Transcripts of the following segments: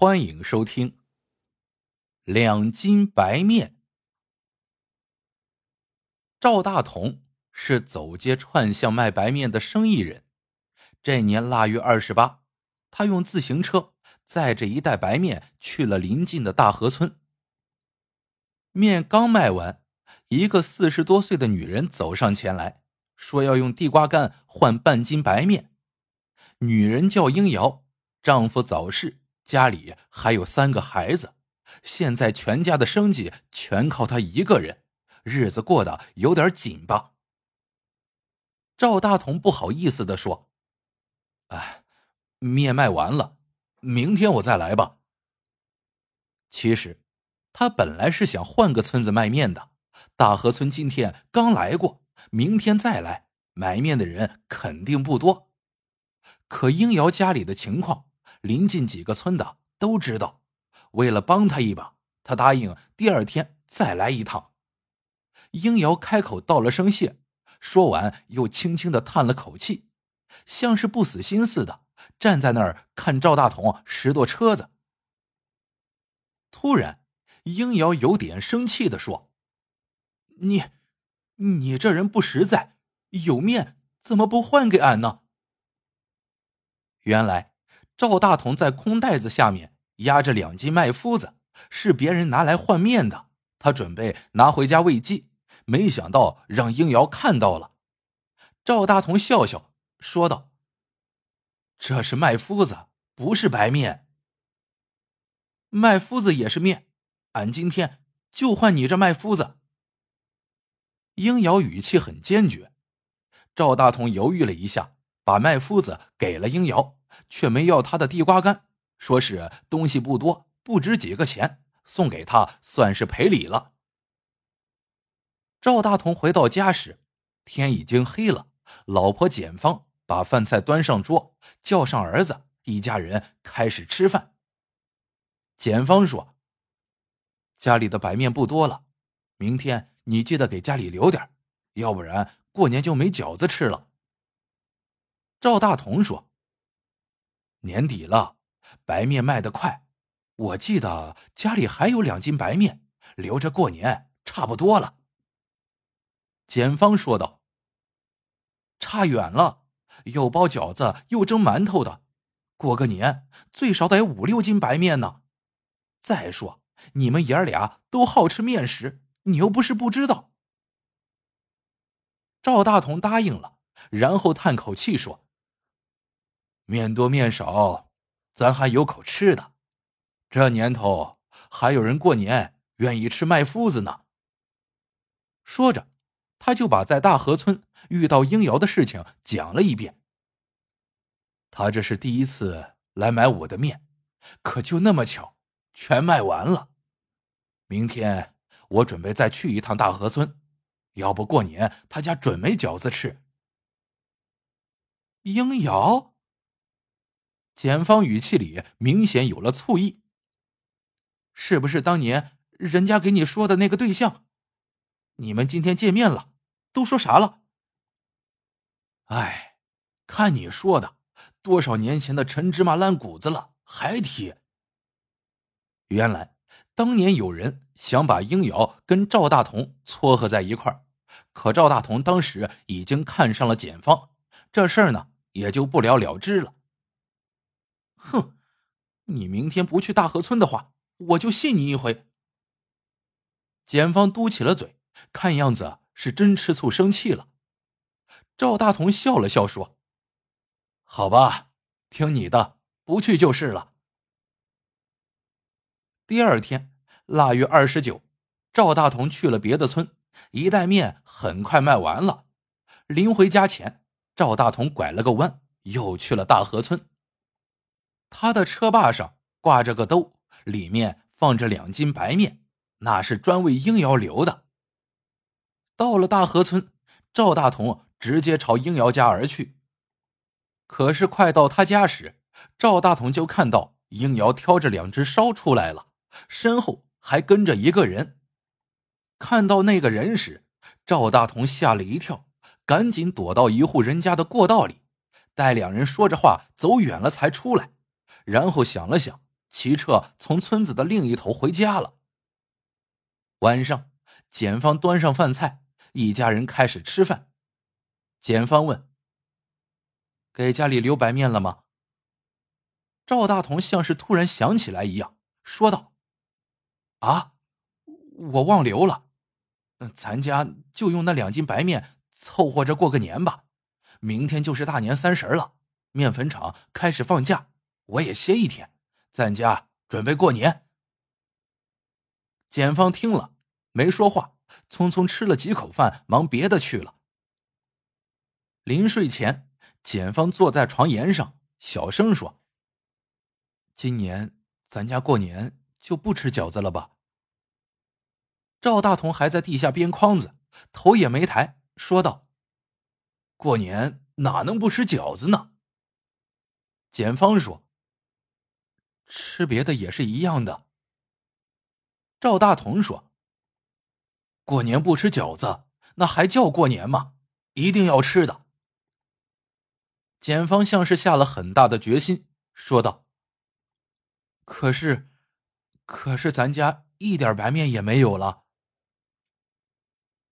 欢迎收听。两斤白面。赵大同是走街串巷卖白面的生意人。这年腊月二十八，他用自行车载着一袋白面去了邻近的大河村。面刚卖完，一个四十多岁的女人走上前来说要用地瓜干换半斤白面。女人叫英瑶，丈夫早逝。家里还有三个孩子，现在全家的生计全靠他一个人，日子过得有点紧吧。赵大同不好意思的说：“哎，面卖完了，明天我再来吧。”其实，他本来是想换个村子卖面的，大河村今天刚来过，明天再来买面的人肯定不多。可英瑶家里的情况。临近几个村的都知道，为了帮他一把，他答应第二天再来一趟。英瑶开口道了声谢，说完又轻轻的叹了口气，像是不死心似的，站在那儿看赵大同拾掇车子。突然，英瑶有点生气的说：“你，你这人不实在，有面怎么不换给俺呢？”原来。赵大同在空袋子下面压着两斤麦麸子，是别人拿来换面的。他准备拿回家喂鸡，没想到让英瑶看到了。赵大同笑笑说道：“这是麦麸子，不是白面。麦麸子也是面，俺今天就换你这麦麸子。”英瑶语气很坚决。赵大同犹豫了一下，把麦麸子给了英瑶。却没要他的地瓜干，说是东西不多，不值几个钱，送给他算是赔礼了。赵大同回到家时，天已经黑了。老婆简芳把饭菜端上桌，叫上儿子，一家人开始吃饭。简芳说：“家里的白面不多了，明天你记得给家里留点，要不然过年就没饺子吃了。”赵大同说。年底了，白面卖得快。我记得家里还有两斤白面，留着过年差不多了。简芳说道：“差远了，又包饺子又蒸馒头的，过个年最少得五六斤白面呢。再说你们爷儿俩都好吃面食，你又不是不知道。”赵大同答应了，然后叹口气说。面多面少，咱还有口吃的。这年头还有人过年愿意吃麦麸子呢。说着，他就把在大河村遇到英瑶的事情讲了一遍。他这是第一次来买我的面，可就那么巧，全卖完了。明天我准备再去一趟大河村，要不过年他家准没饺子吃。英瑶。简芳语气里明显有了醋意。是不是当年人家给你说的那个对象？你们今天见面了，都说啥了？哎，看你说的，多少年前的陈芝麻烂谷子了，还提。原来当年有人想把英瑶跟赵大同撮合在一块儿，可赵大同当时已经看上了简芳，这事儿呢也就不了了之了。哼，你明天不去大河村的话，我就信你一回。检方嘟起了嘴，看样子是真吃醋生气了。赵大同笑了笑说：“好吧，听你的，不去就是了。”第二天，腊月二十九，赵大同去了别的村，一袋面很快卖完了。临回家前，赵大同拐了个弯，又去了大河村。他的车把上挂着个兜，里面放着两斤白面，那是专为英瑶留的。到了大河村，赵大同直接朝英瑶家而去。可是快到他家时，赵大同就看到英瑶挑着两只烧出来了，身后还跟着一个人。看到那个人时，赵大同吓了一跳，赶紧躲到一户人家的过道里，待两人说着话走远了才出来。然后想了想，骑车从村子的另一头回家了。晚上，简芳端上饭菜，一家人开始吃饭。简芳问：“给家里留白面了吗？”赵大同像是突然想起来一样，说道：“啊，我忘留了。咱家就用那两斤白面凑合着过个年吧。明天就是大年三十了，面粉厂开始放假，我也歇一天，咱家准备过年。”简芳听了没说话，匆匆吃了几口饭，忙别的去了。临睡前，简芳坐在床沿上，小声说。今年咱家过年就不吃饺子了吧？赵大同还在地下编筐子，头也没抬，说道：“过年哪能不吃饺子呢？”简芳说：“吃别的也是一样的。”赵大同说：“过年不吃饺子，那还叫过年吗？一定要吃的。”检方像是下了很大的决心，说道。可是，可是咱家一点白面也没有了。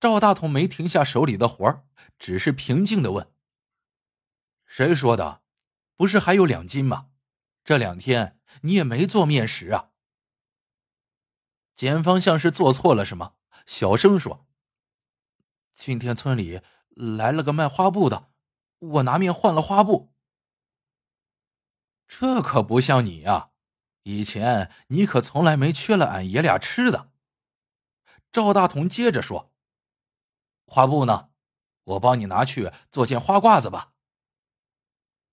赵大同没停下手里的活儿，只是平静的问：“谁说的？不是还有两斤吗？这两天你也没做面食啊？”检方像是做错了什么，小声说：“今天村里来了个卖花布的，我拿面换了花布。这可不像你呀。”以前你可从来没缺了俺爷俩吃的。赵大同接着说：“花布呢？我帮你拿去做件花褂子吧。”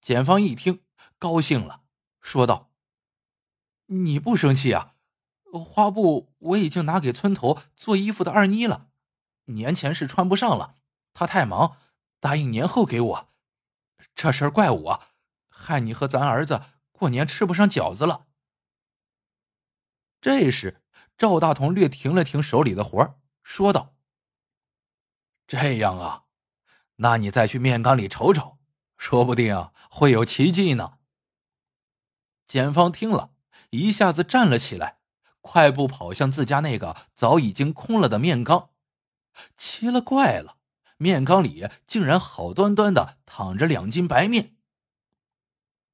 检方一听，高兴了，说道：“你不生气啊？花布我已经拿给村头做衣服的二妮了，年前是穿不上了，她太忙，答应年后给我。这事儿怪我，害你和咱儿子过年吃不上饺子了。”这时，赵大同略停了停手里的活，说道：“这样啊，那你再去面缸里瞅瞅，说不定会有奇迹呢。”检方听了一下子站了起来，快步跑向自家那个早已经空了的面缸。奇了怪了，面缸里竟然好端端的躺着两斤白面。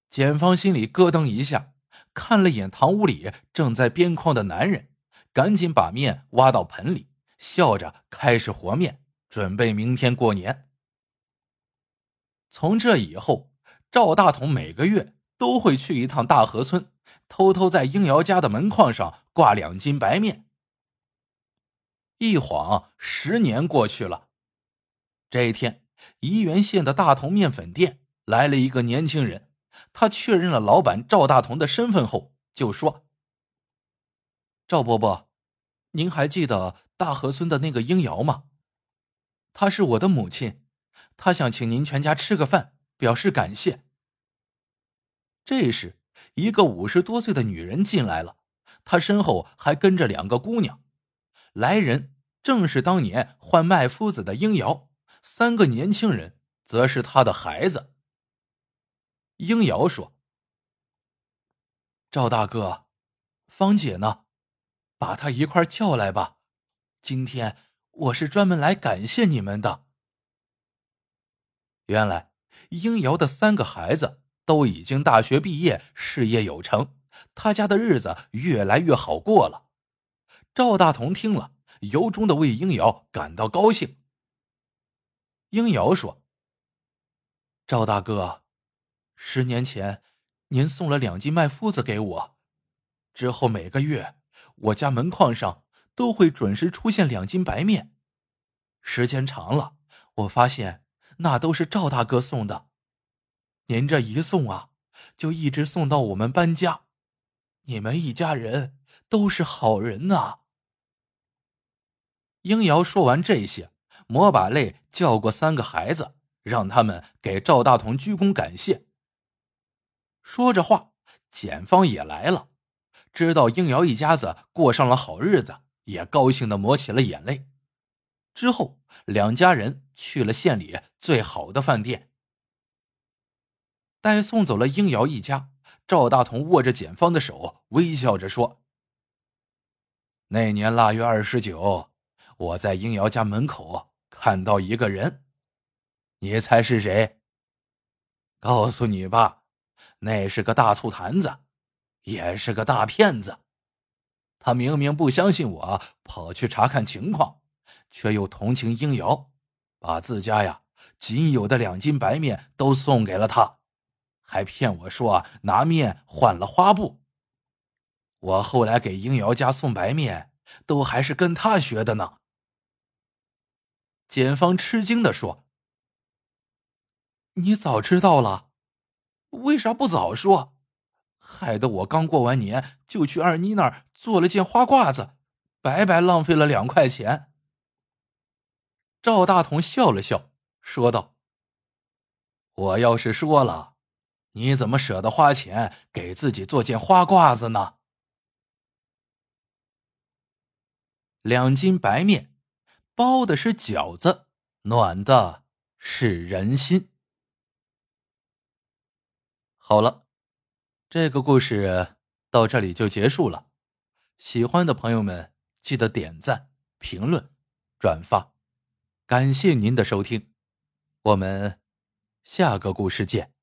检方心里咯噔一下。看了眼堂屋里正在边框的男人，赶紧把面挖到盆里，笑着开始和面，准备明天过年。从这以后，赵大同每个月都会去一趟大河村，偷偷在英瑶家的门框上挂两斤白面。一晃十年过去了，这一天，沂源县的大同面粉店来了一个年轻人。他确认了老板赵大同的身份后，就说：“赵伯伯，您还记得大河村的那个英瑶吗？她是我的母亲，她想请您全家吃个饭，表示感谢。”这时，一个五十多岁的女人进来了，她身后还跟着两个姑娘。来人正是当年换麦夫子的英瑶，三个年轻人则是他的孩子。英瑶说：“赵大哥，芳姐呢？把她一块叫来吧。今天我是专门来感谢你们的。”原来，英瑶的三个孩子都已经大学毕业，事业有成，他家的日子越来越好过了。赵大同听了，由衷的为英瑶感到高兴。英瑶说：“赵大哥。”十年前，您送了两斤麦麸子给我，之后每个月我家门框上都会准时出现两斤白面。时间长了，我发现那都是赵大哥送的。您这一送啊，就一直送到我们搬家。你们一家人都是好人呐。英瑶说完这些，抹把泪叫过三个孩子，让他们给赵大同鞠躬感谢。说着话，简芳也来了，知道英瑶一家子过上了好日子，也高兴的抹起了眼泪。之后，两家人去了县里最好的饭店。待送走了应瑶一家，赵大同握着检方的手，微笑着说：“那年腊月二十九，我在英瑶家门口看到一个人，你猜是谁？告诉你吧，那是个大醋坛子，也是个大骗子。他明明不相信我，跑去查看情况，却又同情英瑶，把自家呀仅有的两斤白面都送给了他。”还骗我说拿面换了花布。我后来给英瑶家送白面，都还是跟他学的呢。检方吃惊的说：“你早知道了，为啥不早说？害得我刚过完年就去二妮那儿做了件花褂子，白白浪费了两块钱。”赵大同笑了笑，说道：“我要是说了。”你怎么舍得花钱给自己做件花褂子呢？两斤白面，包的是饺子，暖的是人心。好了，这个故事到这里就结束了。喜欢的朋友们记得点赞、评论、转发，感谢您的收听，我们下个故事见。